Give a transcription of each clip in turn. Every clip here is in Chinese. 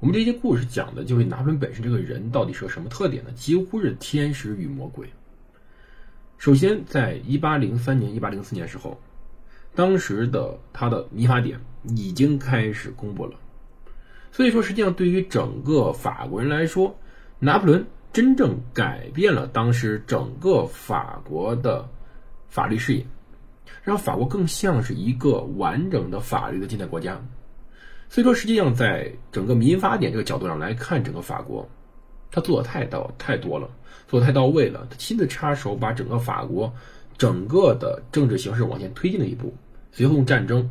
我们这些故事讲的就是拿破仑本身这个人到底是个什么特点呢？几乎是天使与魔鬼。首先，在一八零三年、一八零四年时候。当时的他的民法典已经开始公布了，所以说实际上对于整个法国人来说，拿破仑真正改变了当时整个法国的法律视野，让法国更像是一个完整的法律的近代国家。所以说实际上在整个民法典这个角度上来看，整个法国他做的太到太多了，做的太到位了，他亲自插手把整个法国整个的政治形势往前推进了一步。随后用战争，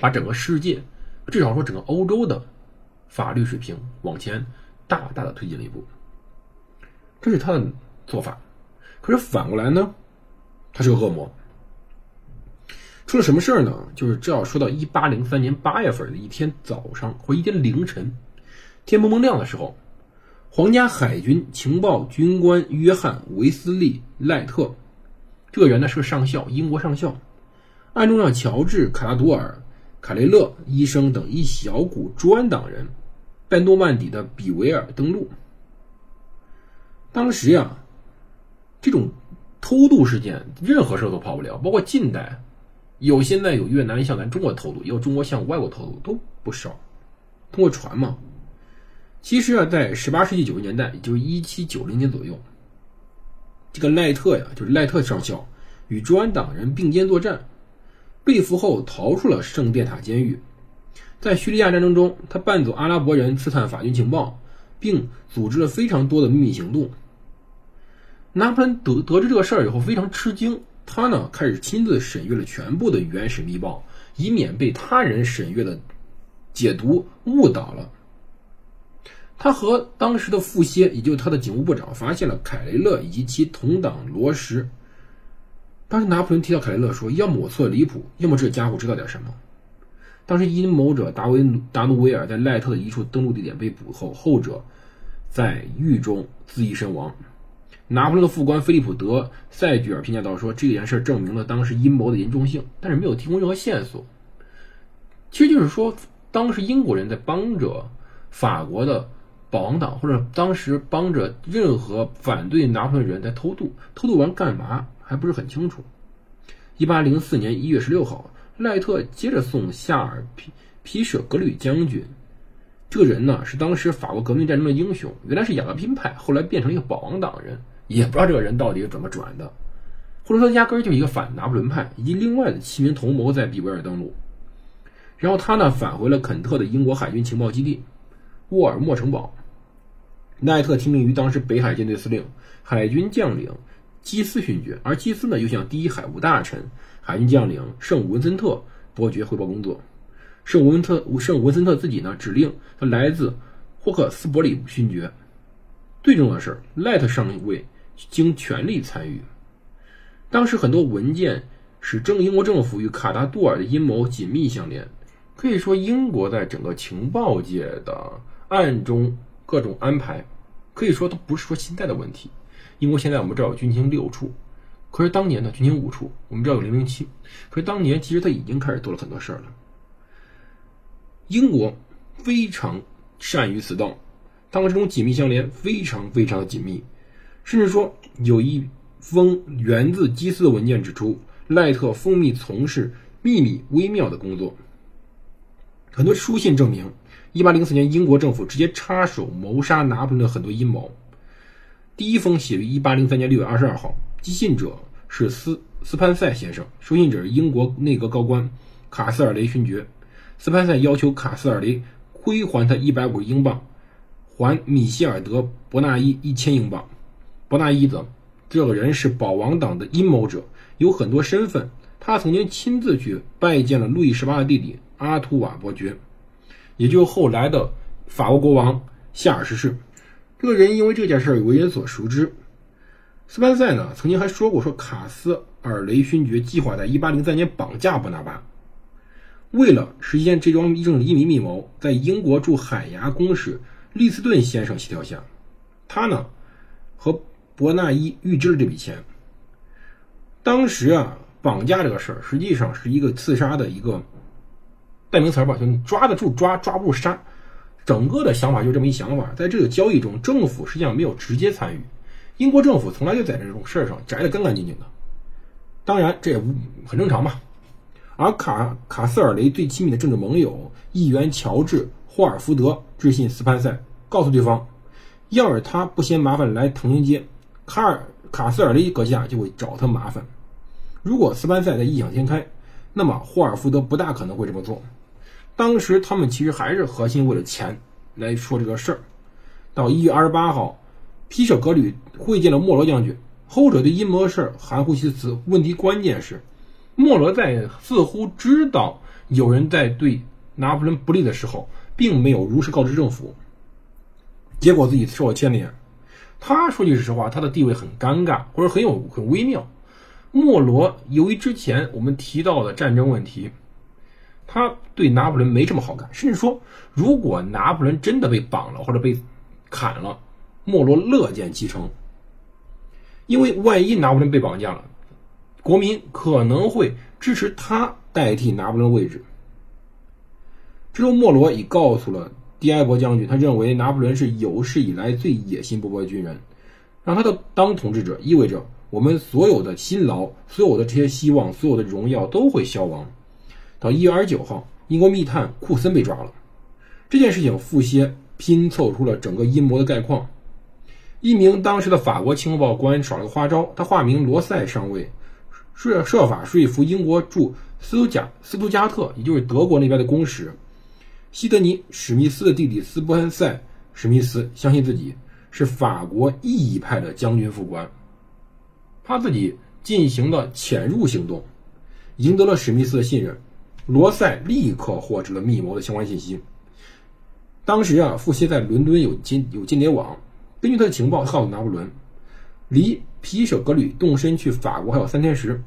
把整个世界，至少说整个欧洲的法律水平往前大大的推进了一步。这是他的做法。可是反过来呢，他是个恶魔。出了什么事儿呢？就是这要说到一八零三年八月份的一天早上或一天凌晨，天蒙蒙亮的时候，皇家海军情报军官约翰·维斯利·赖特，这个人呢是个上校，英国上校。暗中让乔治·卡拉多尔、卡雷勒医生等一小股专党人，在诺曼底的比维尔登陆。当时呀，这种偷渡事件，任何事都跑不了，包括近代，有现在有越南向咱中国偷渡，也有中国向外国偷渡，都不少。通过船嘛。其实啊，在十八世纪九十年代，也就是一七九零年左右，这个赖特呀，就是赖特上校，与专党人并肩作战。被俘后逃出了圣殿塔监狱，在叙利亚战争中，他扮作阿拉伯人刺探法军情报，并组织了非常多的秘密行动。拿破仑得得知这个事儿以后非常吃惊，他呢开始亲自审阅了全部的原始密报，以免被他人审阅的解读误导了。他和当时的副歇，也就是他的警务部长，发现了凯雷勒以及其同党罗什。当时拿破仑提到凯雷勒说：“要么我错的离谱，要么这家伙知道点什么。”当时阴谋者达维达努维尔在赖特的一处登陆地点被捕后，后者在狱中自缢身亡。拿破仑的副官菲利普德塞居尔评价道：“说这件事证明了当时阴谋的严重性，但是没有提供任何线索。其实就是说，当时英国人在帮着法国的保王党，或者当时帮着任何反对拿破仑的人在偷渡，偷渡完干嘛？”还不是很清楚。一八零四年一月十六号，赖特接着送夏尔皮皮舍格吕将军。这个人呢，是当时法国革命战争的英雄，原来是雅各宾派，后来变成了一个保王党人，也不知道这个人到底是怎么转的，或者说压根儿就是一个反拿破仑派，以及另外的七名同谋在比维尔登陆。然后他呢，返回了肯特的英国海军情报基地沃尔莫城堡。奈特听命于当时北海舰队司令、海军将领。基斯勋爵，而基斯呢又向第一海务大臣、海军将领圣文森特伯爵汇报工作。圣武文特圣文森特自己呢指令他来自霍克斯伯里勋爵。最重要的是，赖特上尉经全力参与。当时很多文件使正英国政府与卡达杜尔的阴谋紧密相连。可以说，英国在整个情报界的暗中各种安排，可以说都不是说现在的问题。英国现在我们知道有军情六处，可是当年呢军情五处，我们知道有零零七，可是当年其实他已经开始做了很多事儿了。英国非常善于此道，他们这种紧密相连，非常非常的紧密，甚至说有一封源自基斯的文件指出，赖特蜂蜜从事秘密微妙的工作。很多书信证明，一八零四年英国政府直接插手谋杀拿破仑的很多阴谋。第一封写于一八零三年六月二十二号，寄信者是斯斯潘塞先生，收信者是英国内阁高官卡斯尔雷勋爵。斯潘塞要求卡斯尔雷归还他一百五十英镑，还米歇尔德伯纳伊一千英镑。伯纳伊则这个人是保王党的阴谋者，有很多身份。他曾经亲自去拜见了路易十八的弟弟阿图瓦伯爵，也就后来的法国国王夏尔十世。这个人因为这件事为人所熟知。斯潘塞呢曾经还说过，说卡斯尔雷勋爵计划在1803年绑架伯纳巴。为了实现这桩政治移民密谋，在英国驻海牙公使利斯顿先生协调下，他呢和伯纳伊预支了这笔钱。当时啊，绑架这个事儿实际上是一个刺杀的一个代名词吧，就抓得住抓，抓不住杀。整个的想法就这么一想法，在这个交易中，政府实际上没有直接参与。英国政府从来就在这种事儿上摘得干干净净的，当然这也很正常嘛。而卡卡斯尔雷最亲密的政治盟友议员乔治·霍尔福德致信斯潘塞，告诉对方，要是他不嫌麻烦来唐宁街，卡尔卡斯尔雷阁下就会找他麻烦。如果斯潘塞在异想天开，那么霍尔福德不大可能会这么做。当时他们其实还是核心为了钱来说这个事儿。到一月二十八号，皮舍格吕会见了莫罗将军，后者对阴谋的事儿含糊其辞。问题关键是，莫罗在似乎知道有人在对拿破仑不利的时候，并没有如实告知政府，结果自己受了牵连。他说句实话，他的地位很尴尬，或者很有很微妙。莫罗由于之前我们提到的战争问题。他对拿破仑没什么好感，甚至说，如果拿破仑真的被绑了或者被砍了，莫罗乐见其成。因为万一拿破仑被绑架了，国民可能会支持他代替拿破仑位置。之后，莫罗已告诉了迪埃博将军，他认为拿破仑是有史以来最野心勃勃的军人，让他的当统治者意味着我们所有的辛劳、所有的这些希望、所有的荣耀都会消亡。到一月二十九号，英国密探库森被抓了。这件事情，傅歇拼凑出了整个阴谋的概况。一名当时的法国情报官耍了个花招，他化名罗塞上尉，设设法说服英国驻斯图加斯图加特，也就是德国那边的公使西德尼史密斯的弟弟斯波恩塞史密斯，相信自己是法国意义派的将军副官。他自己进行了潜入行动，赢得了史密斯的信任。罗塞立刻获知了密谋的相关信息。当时啊，富歇在伦敦有间有间谍网，根据他的情报，告诉拿破仑，离皮舍格吕动身去法国还有三天时，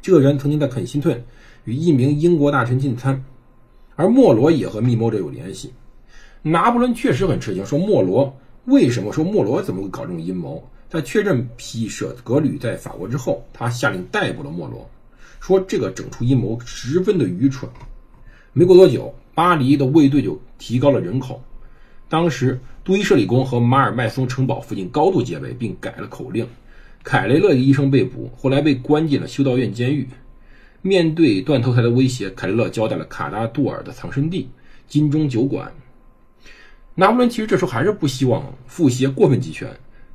这个人曾经在肯辛顿与一名英国大臣进餐，而莫罗也和密谋者有联系。拿破仑确实很吃惊，说莫罗为什么说莫罗怎么会搞这种阴谋？在确认皮舍格吕在法国之后，他下令逮捕了莫罗。说这个整出阴谋十分的愚蠢。没过多久，巴黎的卫队就提高了人口。当时，杜伊舍里宫和马尔麦松城堡附近高度戒备，并改了口令。凯雷勒医生被捕，后来被关进了修道院监狱。面对断头台的威胁，凯雷勒交代了卡达杜尔的藏身地——金钟酒馆。拿破仑其实这时候还是不希望复协过分集权，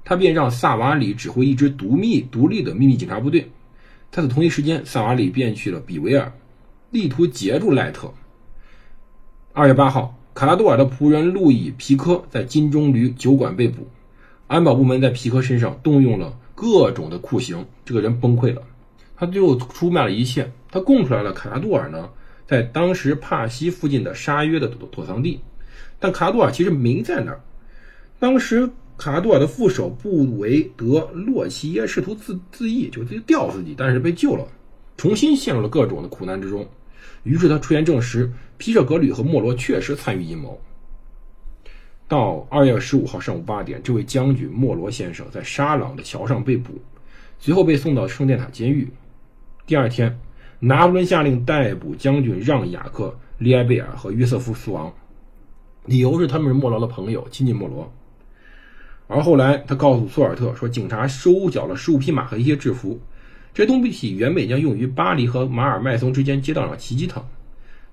他便让萨瓦里指挥一支独密独立的秘密警察部队。在此同一时间，萨瓦里便去了比维尔，力图截住赖特。二月八号，卡拉杜尔的仆人路易皮科在金钟旅酒馆被捕，安保部门在皮科身上动用了各种的酷刑，这个人崩溃了。他最后出卖了一切，他供出来了卡拉杜尔呢，在当时帕西附近的沙约的躲藏地，但卡拉杜尔其实没在那儿。当时。卡拉杜尔的副手布维德洛齐耶试图自自缢，就自己吊自己，但是被救了，重新陷入了各种的苦难之中。于是他出言证实，皮舍格吕和莫罗确实参与阴谋。到二月十五号上午八点，这位将军莫罗先生在沙朗的桥上被捕，随后被送到圣殿塔监狱。第二天，拿破仑下令逮捕将军让雅克、利埃贝尔和约瑟夫苏王，理由是他们是莫罗的朋友，亲近莫罗。而后来，他告诉索尔特说，警察收缴了十五匹马和一些制服，这东西原本将用于巴黎和马尔麦松之间街道上袭击他。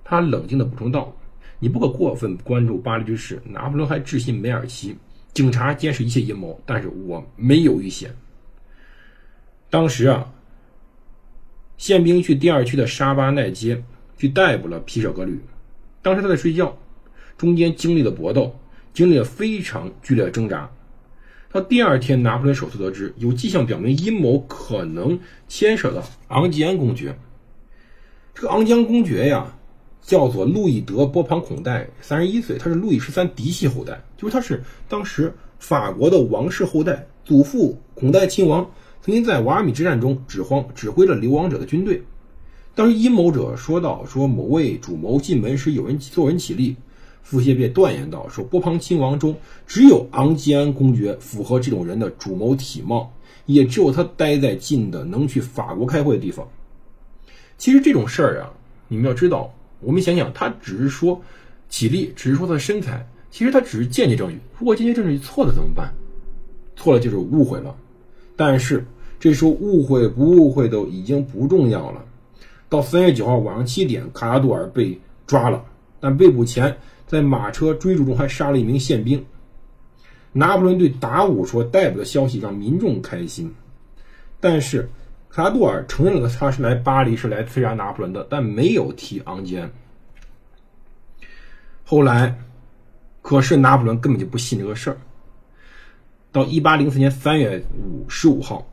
他冷静地补充道：“你不可过分关注巴黎之事。拿破仑还致信梅尔奇，警察监视一切阴谋，但是我没有遇险。”当时啊，宪兵去第二区的沙巴奈街去逮捕了皮舍格吕，当时他在睡觉，中间经历了搏斗，经历了非常剧烈的挣扎。到第二天，拿破仑首次得知有迹象表明阴谋可能牵涉到昂吉安公爵。这个昂吉安公爵呀，叫做路易德·波旁孔代，三十一岁，他是路易十三嫡系后代，就是他是当时法国的王室后代，祖父孔代亲王曾经在瓦尔米之战中指挥指挥了流亡者的军队。当时阴谋者说到，说某位主谋进门时有人做人起立，傅歇便断言道，说波旁亲王中只有昂吉安公爵符合这种人的主谋体貌，也只有他待在近的能去法国开会的地方。其实这种事儿啊，你们要知道，我们想想，他只是说起立，只是说他的身材，其实他只是间接证据。如果间接证据错了怎么办？错了就是误会了。但是这时候误会不误会都已经不重要了。到三月九号晚上七点，卡拉杜尔被抓了，但被捕前在马车追逐中还杀了一名宪兵。拿破仑对达武说逮捕的消息让民众开心，但是。卡拉杜尔承认了他是来巴黎是来刺杀拿破仑的，但没有提昂吉安。后来，可是拿破仑根本就不信这个事儿。到一八零四年三月五十五号，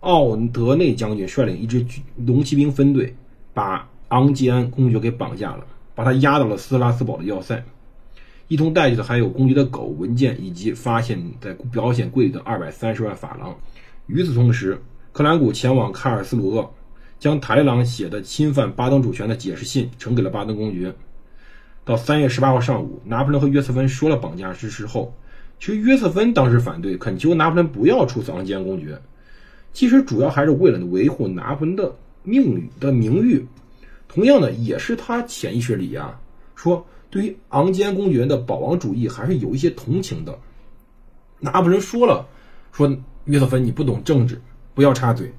奥德内将军率领一支龙骑兵分队，把昂吉安公爵给绑架了，把他押到了斯拉斯堡的要塞。一同带去的还有公爵的狗、文件以及发现在保险柜里的二百三十万法郎。与此同时，克兰古前往卡尔斯鲁厄，将塔列朗写的侵犯巴登主权的解释信呈给了巴登公爵。到三月十八号上午，拿破仑和约瑟芬说了绑架之事后，其实约瑟芬当时反对，恳求拿破仑不要处死昂吉安公爵。其实主要还是为了维护拿破仑的命运的名誉，同样的也是他潜意识里啊，说对于昂吉安公爵的保王主义还是有一些同情的。拿破仑说了，说约瑟芬你不懂政治。不要插嘴。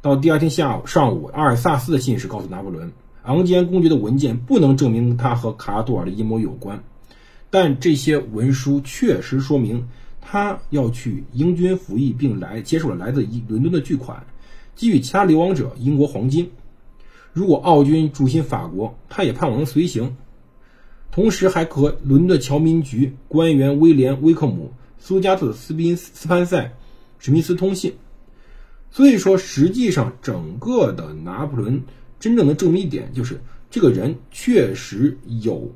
到第二天下午上午，阿尔萨斯的信使告诉拿破仑，昂吉安公爵的文件不能证明他和卡拉杜尔的阴谋有关，但这些文书确实说明他要去英军服役，并来接受了来自伦敦的巨款，给予其他流亡者英国黄金。如果奥军驻心法国，他也盼望能随行，同时还和伦敦侨民局官员威廉·威克姆、苏加特·斯宾斯潘塞、史密斯通信。所以说，实际上整个的拿破仑真正的证明一点就是，这个人确实有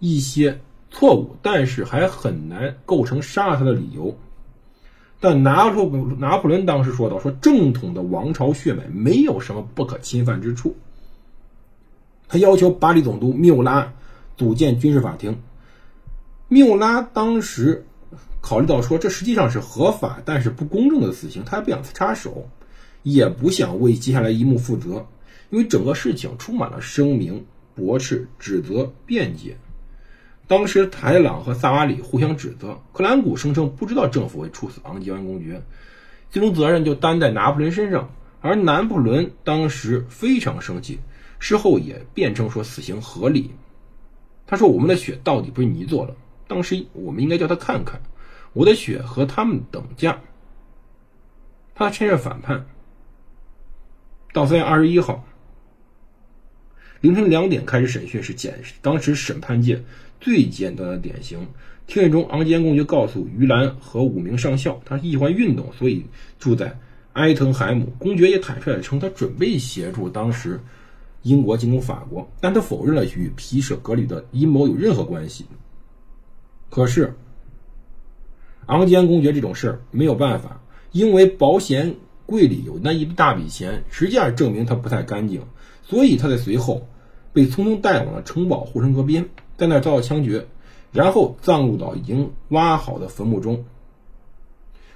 一些错误，但是还很难构成杀他的理由。但拿破拿破仑当时说到，说正统的王朝血脉没有什么不可侵犯之处。他要求巴黎总督缪拉组建军事法庭。缪拉当时考虑到说，这实际上是合法但是不公正的死刑，他不想插手。也不想为接下来一幕负责，因为整个事情充满了声明、驳斥、指责、辩解。当时台朗和萨瓦里互相指责，克兰古声称不知道政府会处死昂吉安公爵，最终责任就担在拿破仑身上。而拿破仑当时非常生气，事后也辩称说死刑合理。他说：“我们的血到底不是你做的，当时我们应该叫他看看，我的血和他们等价。”他趁热反叛。到三月二十一号凌晨两点开始审讯，是简当时审判界最简单的典型。庭审中，昂吉安公爵告诉于兰和五名上校，他喜欢运动，所以住在埃滕海姆。公爵也坦率地称，他准备协助当时英国进攻法国，但他否认了与皮舍格里的阴谋有任何关系。可是，昂吉安公爵这种事儿没有办法，因为保险。柜里有那一大笔钱，实际上证明他不太干净，所以他在随后被匆匆带往了城堡护城河边，在那遭到枪决，然后葬入到已经挖好的坟墓中。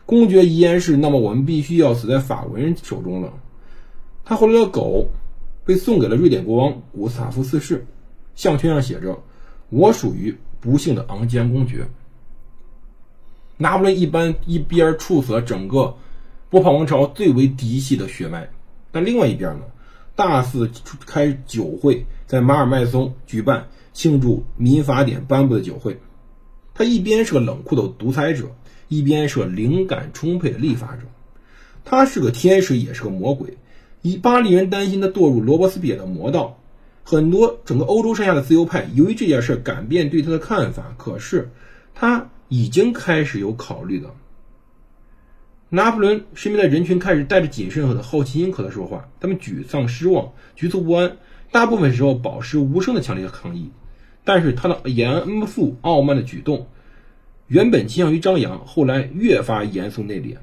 公爵遗言是：那么我们必须要死在法国人手中了。他后来的狗被送给了瑞典国王古斯塔夫四世，项圈上写着：“我属于不幸的昂吉安公爵。”拿破仑一般一边处死了整个。波旁王朝最为嫡系的血脉，但另外一边呢，大肆开酒会，在马尔麦松举办庆祝民法典颁布的酒会。他一边是个冷酷的独裁者，一边是个灵感充沛的立法者。他是个天使，也是个魔鬼。以巴黎人担心他堕入罗伯斯比尔的魔道，很多整个欧洲上下的自由派由于这件事改变对他的看法。可是他已经开始有考虑了。拿破仑身边的人群开始带着谨慎和好奇心和他说话，他们沮丧、失望、局促不安，大部分时候保持无声的强烈抗议。但是他的严肃傲慢的举动，原本倾向于张扬，后来越发严肃内敛。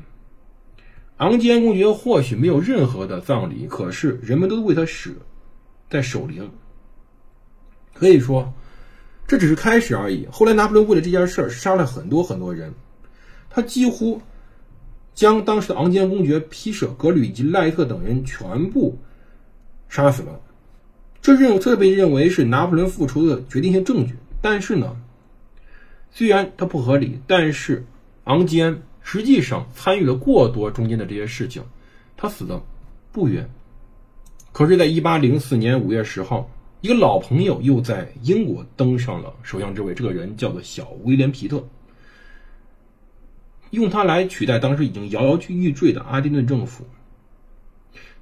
昂吉安公爵或许没有任何的葬礼，可是人们都为他死在守灵。可以说，这只是开始而已。后来拿破仑为了这件事儿杀了很多很多人，他几乎将当时的昂吉安公爵、皮舍、格吕以及赖特等人全部杀死了。这认这被认为是拿破仑复仇的决定性证据。但是呢，虽然它不合理，但是昂吉安实际上参与了过多中间的这些事情，他死的不冤。可是，在一八零四年五月十号，一个老朋友又在英国登上了首相之位，这个人叫做小威廉·皮特，用他来取代当时已经摇摇欲坠的阿丁顿政府。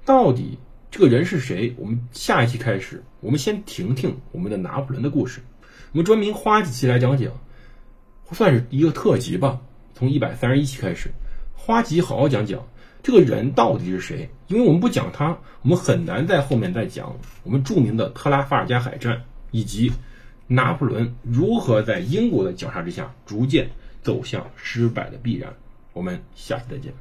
到底？这个人是谁？我们下一期开始，我们先听听我们的拿破仑的故事。我们专门花几期来讲讲，算是一个特辑吧。从一百三十一期开始，花集好好讲讲这个人到底是谁。因为我们不讲他，我们很难在后面再讲我们著名的特拉法尔加海战，以及拿破仑如何在英国的绞杀之下逐渐走向失败的必然。我们下期再见。